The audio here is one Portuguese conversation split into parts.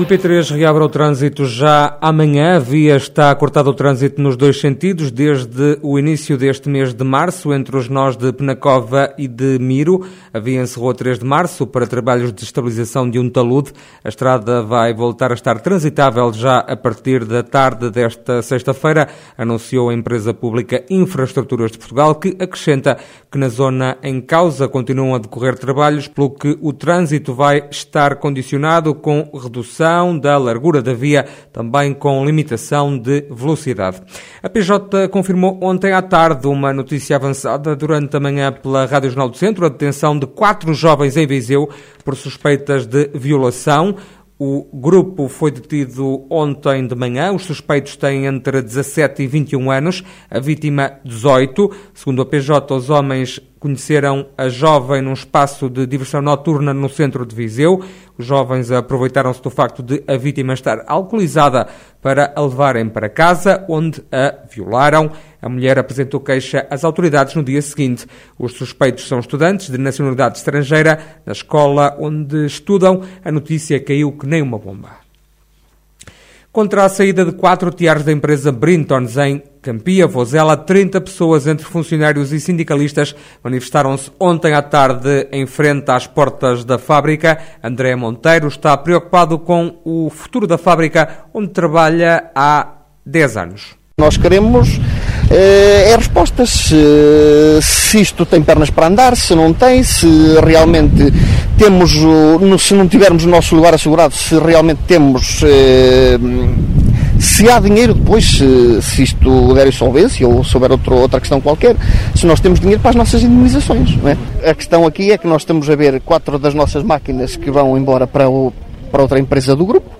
O IP3 reabre o trânsito já amanhã. A via está cortada o trânsito nos dois sentidos desde o início deste mês de março, entre os nós de Penacova e de Miro. A via encerrou a 3 de março para trabalhos de estabilização de um talude. A estrada vai voltar a estar transitável já a partir da tarde desta sexta-feira, anunciou a empresa pública Infraestruturas de Portugal, que acrescenta que na zona em causa continuam a decorrer trabalhos, pelo que o trânsito vai estar condicionado com redução da largura da via, também com limitação de velocidade. A PJ confirmou ontem à tarde uma notícia avançada durante a manhã pela Rádio Jornal do Centro, a detenção de quatro jovens em Viseu por suspeitas de violação. O grupo foi detido ontem de manhã. Os suspeitos têm entre 17 e 21 anos, a vítima 18. Segundo a PJ, os homens conheceram a jovem num espaço de diversão noturna no centro de Viseu. Os jovens aproveitaram-se do facto de a vítima estar alcoolizada para a levarem para casa, onde a violaram. A mulher apresentou queixa às autoridades no dia seguinte. Os suspeitos são estudantes de nacionalidade estrangeira. Na escola onde estudam, a notícia caiu que nem uma bomba. Contra a saída de quatro tiares da empresa Brintons em Campia, Vozela, 30 pessoas entre funcionários e sindicalistas manifestaram-se ontem à tarde em frente às portas da fábrica. André Monteiro está preocupado com o futuro da fábrica onde trabalha há 10 anos. Nós queremos é respostas se, se isto tem pernas para andar, se não tem, se realmente temos, se não tivermos o nosso lugar assegurado, se realmente temos, eh, se há dinheiro depois, se, se isto der insolvência ou se houver outro, outra questão qualquer, se nós temos dinheiro para as nossas indemnizações. É? A questão aqui é que nós estamos a ver quatro das nossas máquinas que vão embora para, o, para outra empresa do grupo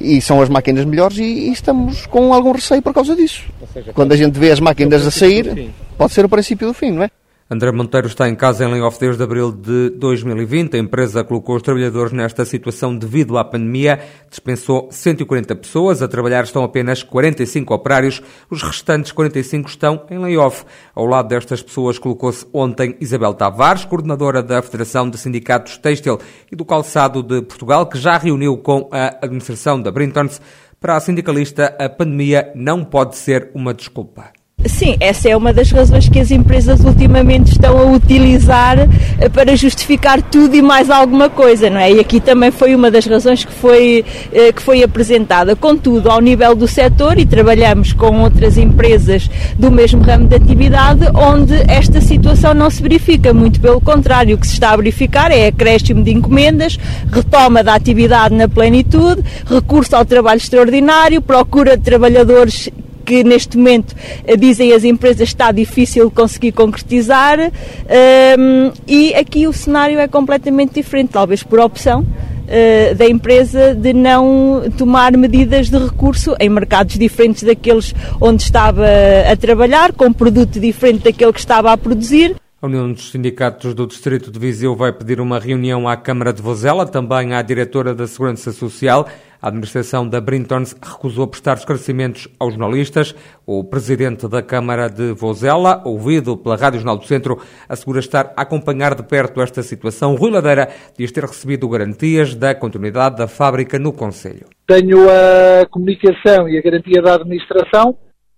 e são as máquinas melhores e, e, estamos com algum receio por causa disso. Seja, Quando a gente vê as máquinas a sair, pode ser o princípio do fim, não é? André Monteiro está em casa em layoff desde abril de 2020. A empresa colocou os trabalhadores nesta situação devido à pandemia. Dispensou 140 pessoas. A trabalhar estão apenas 45 operários. Os restantes 45 estão em layoff. Ao lado destas pessoas colocou-se ontem Isabel Tavares, coordenadora da Federação de Sindicatos Têxtil e do Calçado de Portugal, que já reuniu com a administração da Brintons. Para a sindicalista, a pandemia não pode ser uma desculpa. Sim, essa é uma das razões que as empresas ultimamente estão a utilizar eh, para justificar tudo e mais alguma coisa, não é? E aqui também foi uma das razões que foi, eh, que foi apresentada. Contudo, ao nível do setor, e trabalhamos com outras empresas do mesmo ramo de atividade, onde esta situação não se verifica, muito pelo contrário, o que se está a verificar é acréscimo de encomendas, retoma da atividade na plenitude, recurso ao trabalho extraordinário, procura de trabalhadores que neste momento eh, dizem as empresas está difícil conseguir concretizar um, e aqui o cenário é completamente diferente, talvez por opção. Uh, da empresa de não tomar medidas de recurso em mercados diferentes daqueles onde estava a trabalhar, com produto diferente daquele que estava a produzir. A União dos Sindicatos do Distrito de Viseu vai pedir uma reunião à Câmara de Vozela, também à Diretora da Segurança Social. A administração da Brintons recusou prestar esclarecimentos aos jornalistas. O presidente da Câmara de Vozela, ouvido pela Rádio Jornal do Centro, assegura estar a acompanhar de perto esta situação. Rui Ladeira diz ter recebido garantias da continuidade da fábrica no Conselho. Tenho a comunicação e a garantia da administração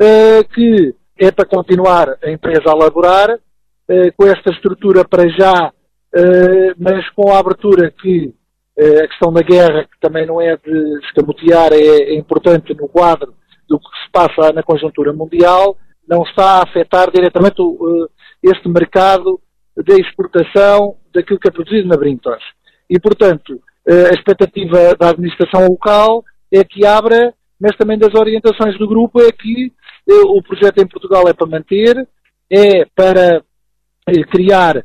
eh, que é para continuar a empresa a elaborar eh, com esta estrutura para já, eh, mas com a abertura que a questão da guerra, que também não é de escamotear, é, é importante no quadro do que se passa na conjuntura mundial, não está a afetar diretamente o, este mercado de exportação daquilo que é produzido na Brintos. E, portanto, a expectativa da administração local é que abra, mas também das orientações do grupo é que o projeto em Portugal é para manter, é para criar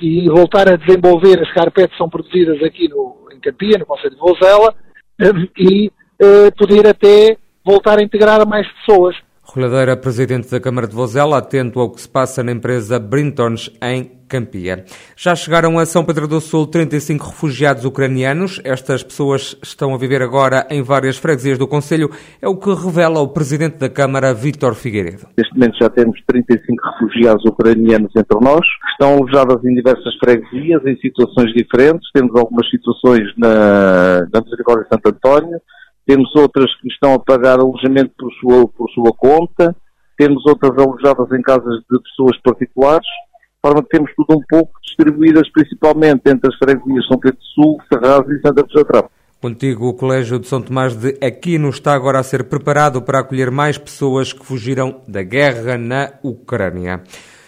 e voltar a desenvolver as carpetes que são produzidas aqui no, em Campia, no Conselho de Vozela, uh, e uh, poder até voltar a integrar mais pessoas. Rolhadeira, presidente da Câmara de Vozela, atento ao que se passa na empresa Brintons em Campia. Já chegaram a São Pedro do Sul 35 refugiados ucranianos. Estas pessoas estão a viver agora em várias freguesias do Conselho. É o que revela o presidente da Câmara, Vítor Figueiredo. Neste momento já temos 35 refugiados ucranianos entre nós. Estão alojados em diversas freguesias, em situações diferentes. Temos algumas situações na, na Misericórdia de Santo António, temos outras que estão a pagar alojamento por sua, por sua conta, temos outras alojadas em casas de pessoas particulares, de forma que temos tudo um pouco distribuídas principalmente entre as freguesias São Pedro do Sul, Serraz e Santa Cruz da Trapa. Contigo, o Colégio de São Tomás de Aquino está agora a ser preparado para acolher mais pessoas que fugiram da guerra na Ucrânia.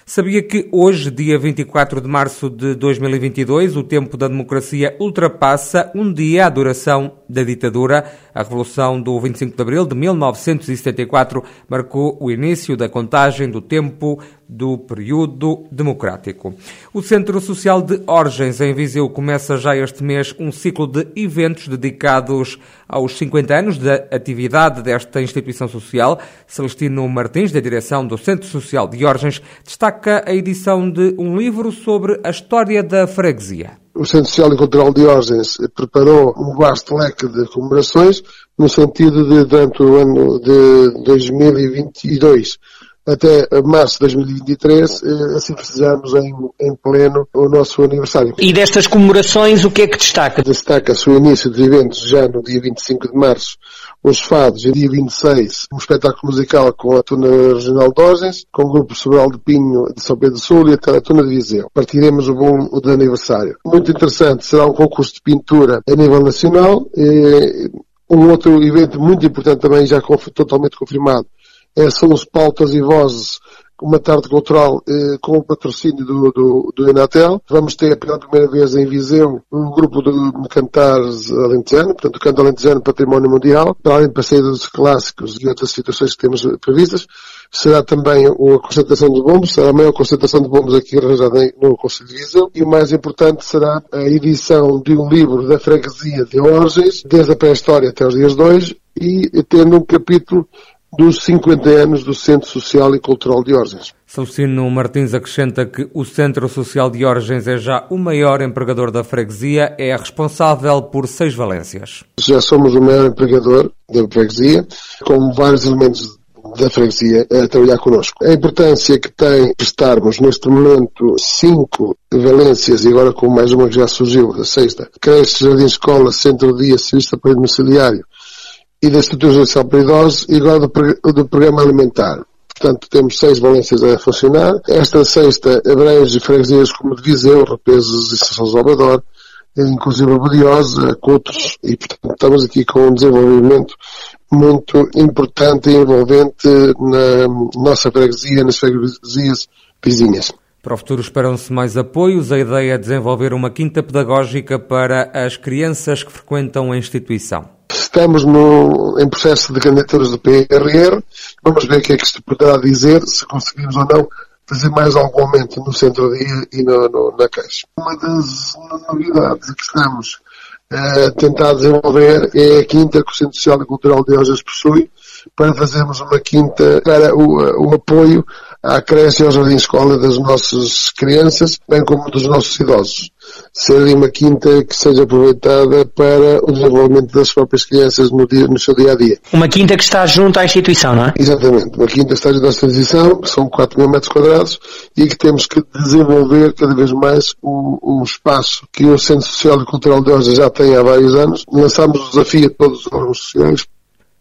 Sabia que hoje, dia 24 de março de 2022, o tempo da democracia ultrapassa um dia a duração da ditadura? A Revolução do 25 de Abril de 1974 marcou o início da contagem do tempo do período democrático. O Centro Social de Orgens, em Viseu, começa já este mês um ciclo de eventos dedicados aos 50 anos da atividade desta instituição social. Celestino Martins, da direção do Centro Social de Orgens, destaca a edição de um livro sobre a história da freguesia. O Centro Social e Cultural de Orgens preparou um vasto leque de comemorações no sentido de, durante o ano de 2022, até março de 2023, eh, assim festejamos em, em pleno o nosso aniversário. E destas comemorações, o que é que destaca? Destaca-se o início dos eventos já no dia 25 de março, os fados, e dia 26, um espetáculo musical com a Tuna Regional de Orgens, com o Grupo Sobral de Pinho de São Pedro do Sul e a Teletuna de Viseu. Partiremos o bom de aniversário. Muito interessante, será um concurso de pintura a nível nacional, e um outro evento muito importante também, já totalmente confirmado, é, são os pautas e vozes uma tarde cultural eh, com o patrocínio do, do, do Enatel. Vamos ter pela primeira vez em Viseu um grupo de cantares alentejano, portanto canto alentejano património mundial, para além de dos clássicos e outras situações que temos previstas. Será também a concentração de bombos, será a maior concentração de bombos aqui arranjada no Conselho de Viseu. E o mais importante será a edição de um livro da freguesia de Orges, desde a pré-história até os dias de hoje, e tendo um capítulo dos 50 anos do Centro Social e Cultural de Orgens. Celestino Martins acrescenta que o Centro Social de Orgens é já o maior empregador da freguesia, é responsável por seis valências. Já somos o maior empregador da freguesia, com vários elementos da freguesia a trabalhar connosco. A importância que tem prestarmos neste momento cinco valências e agora com mais uma que já surgiu, a sexta, creche, jardim, escola, centro-dia, serviço de apoio domiciliário, e da social para idosos e agora do, do programa alimentar. Portanto, temos seis valências a funcionar. Esta sexta abrange freguesias como de Viseu, Repesos e São Salvador, inclusive Bodiosa, Coutos, e portanto estamos aqui com um desenvolvimento muito importante e envolvente na nossa freguesia, nas freguesias vizinhas. Para o futuro esperam-se mais apoios. A ideia é desenvolver uma quinta pedagógica para as crianças que frequentam a instituição. Estamos no, em processo de candidaturas do PRR. Vamos ver o que é que isto poderá dizer, se conseguimos ou não fazer mais algum aumento no centro-dia e no, no, na Caixa. Uma das novidades que estamos a uh, tentar desenvolver é a quinta que o Centro Social e Cultural de Ojas possui, para fazermos uma quinta para o, o apoio à creche e ao jardim escola das nossas crianças, bem como dos nossos idosos. Seria uma quinta que seja aproveitada para o desenvolvimento das próprias crianças no, dia, no seu dia a dia. Uma quinta que está junto à instituição, não é? Exatamente. Uma quinta que está junto à instituição, que são 4 mil metros quadrados, e que temos que desenvolver cada vez mais o espaço que o Centro Social e Cultural de hoje já tem há vários anos. Lançámos o desafio a todos os órgãos sociais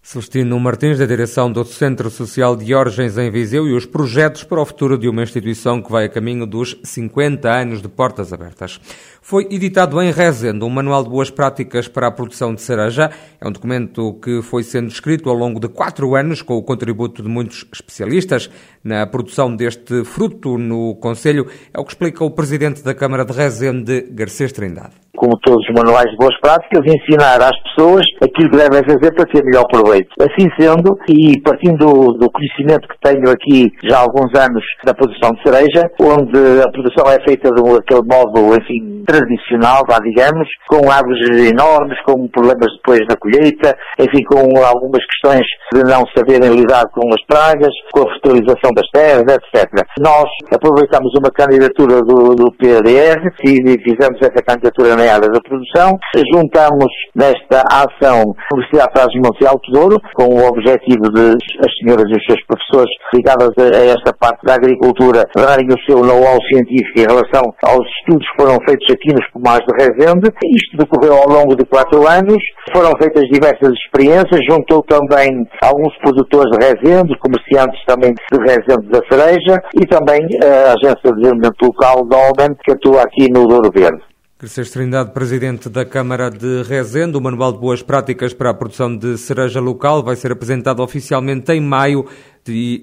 Celestino Martins, da direção do Centro Social de Orgens em Viseu e os projetos para o futuro de uma instituição que vai a caminho dos 50 anos de portas abertas. Foi editado em Rezende um manual de boas práticas para a produção de cereja. É um documento que foi sendo escrito ao longo de quatro anos com o contributo de muitos especialistas na produção deste fruto no Conselho. É o que explica o Presidente da Câmara de Rezende, Garcês Trindade como todos os manuais de boas práticas, ensinar às pessoas aquilo que devem fazer para ter melhor proveito. Assim sendo, e partindo do, conhecimento que tenho aqui já há alguns anos da produção de cereja, onde a produção é feita de aquele modo, enfim, tradicional, vá, digamos, com árvores enormes, com problemas depois na colheita, enfim, com algumas questões de não saberem lidar com as pragas, com a fertilização das terras, etc. Nós aproveitamos uma candidatura do, do PDR e fizemos essa candidatura na área da produção, juntamos nesta ação a Universidade Trás-Monte Alto Douro, com o objetivo de as senhoras e os seus professores ligadas a esta parte da agricultura darem o seu know-how científico em relação aos estudos que foram feitos aqui nos pomares de Rezende. Isto decorreu ao longo de quatro anos, foram feitas diversas experiências, juntou também alguns produtores de Rezende, comerciantes também de Rezende da Cereja e também a Agência de Desenvolvimento Local da OMEN, que atua aqui no Douro Verde. Cresces Trindade, presidente da Câmara de Rezende, o Manual de Boas Práticas para a Produção de Cereja Local vai ser apresentado oficialmente em maio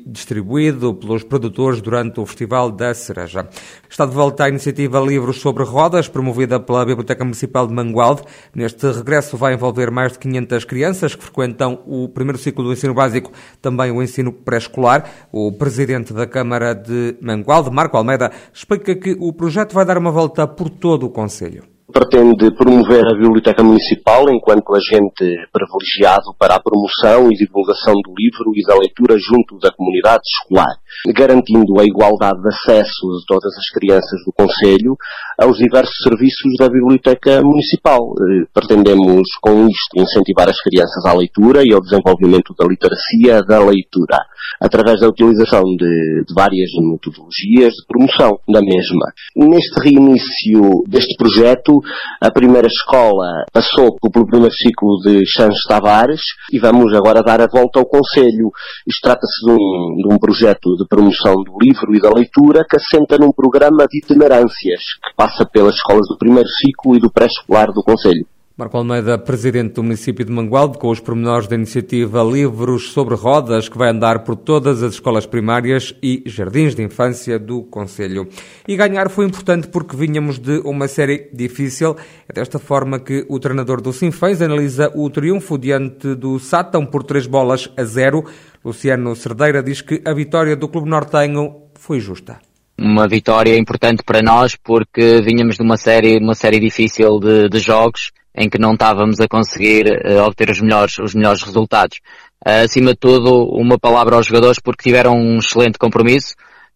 distribuído pelos produtores durante o Festival da Cereja. Está de volta a iniciativa Livros sobre Rodas, promovida pela Biblioteca Municipal de Mangualde. Neste regresso vai envolver mais de 500 crianças que frequentam o primeiro ciclo do ensino básico, também o ensino pré-escolar. O presidente da Câmara de Mangualde, Marco Almeida, explica que o projeto vai dar uma volta por todo o Conselho pretende promover a Biblioteca Municipal enquanto agente privilegiado para a promoção e divulgação do livro e da leitura junto da comunidade escolar, garantindo a igualdade de acesso de todas as crianças do Conselho aos diversos serviços da Biblioteca Municipal. Eh, pretendemos, com isto, incentivar as crianças à leitura e ao desenvolvimento da literacia da leitura, através da utilização de, de várias metodologias de promoção da mesma. Neste reinício deste projeto, a primeira escola passou pelo primeiro ciclo de Santos Tavares e vamos agora dar a volta ao Conselho. Isto trata-se de um, de um projeto de promoção do livro e da leitura que assenta num programa de itinerâncias que passa pelas escolas do primeiro ciclo e do pré-escolar do Conselho. Marco Almeida, presidente do município de Mangualde, com os pormenores da iniciativa Livros sobre Rodas, que vai andar por todas as escolas primárias e jardins de infância do Conselho. E ganhar foi importante porque vinhamos de uma série difícil. É desta forma que o treinador do Sinfãs analisa o triunfo diante do Sátão por três bolas a zero. Luciano Cerdeira diz que a vitória do Clube Nortenho foi justa uma vitória importante para nós porque vinhamos de uma série, uma série difícil de, de jogos em que não estávamos a conseguir uh, obter os melhores, os melhores resultados. Uh, acima de tudo, uma palavra aos jogadores porque tiveram um excelente compromisso,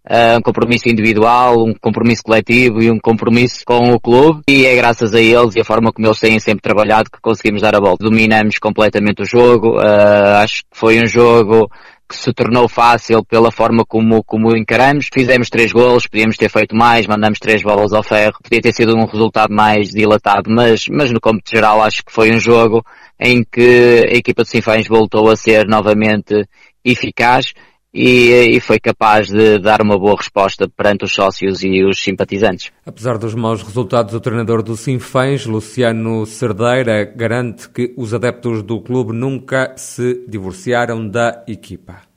uh, um compromisso individual, um compromisso coletivo e um compromisso com o clube e é graças a eles e a forma como eles têm sempre trabalhado que conseguimos dar a volta. Dominamos completamente o jogo, acho que foi um jogo que se tornou fácil pela forma como, como encaramos. Fizemos três golos, podíamos ter feito mais, mandamos três bolas ao ferro. Podia ter sido um resultado mais dilatado, mas, mas no cômputo geral acho que foi um jogo em que a equipa de Sinfãs voltou a ser novamente eficaz e, e, foi capaz de dar uma boa resposta perante os sócios e os simpatizantes. Apesar dos maus resultados, o treinador do Sinfãs, Luciano Cerdeira, garante que os adeptos do clube nunca se divorciaram da equipa.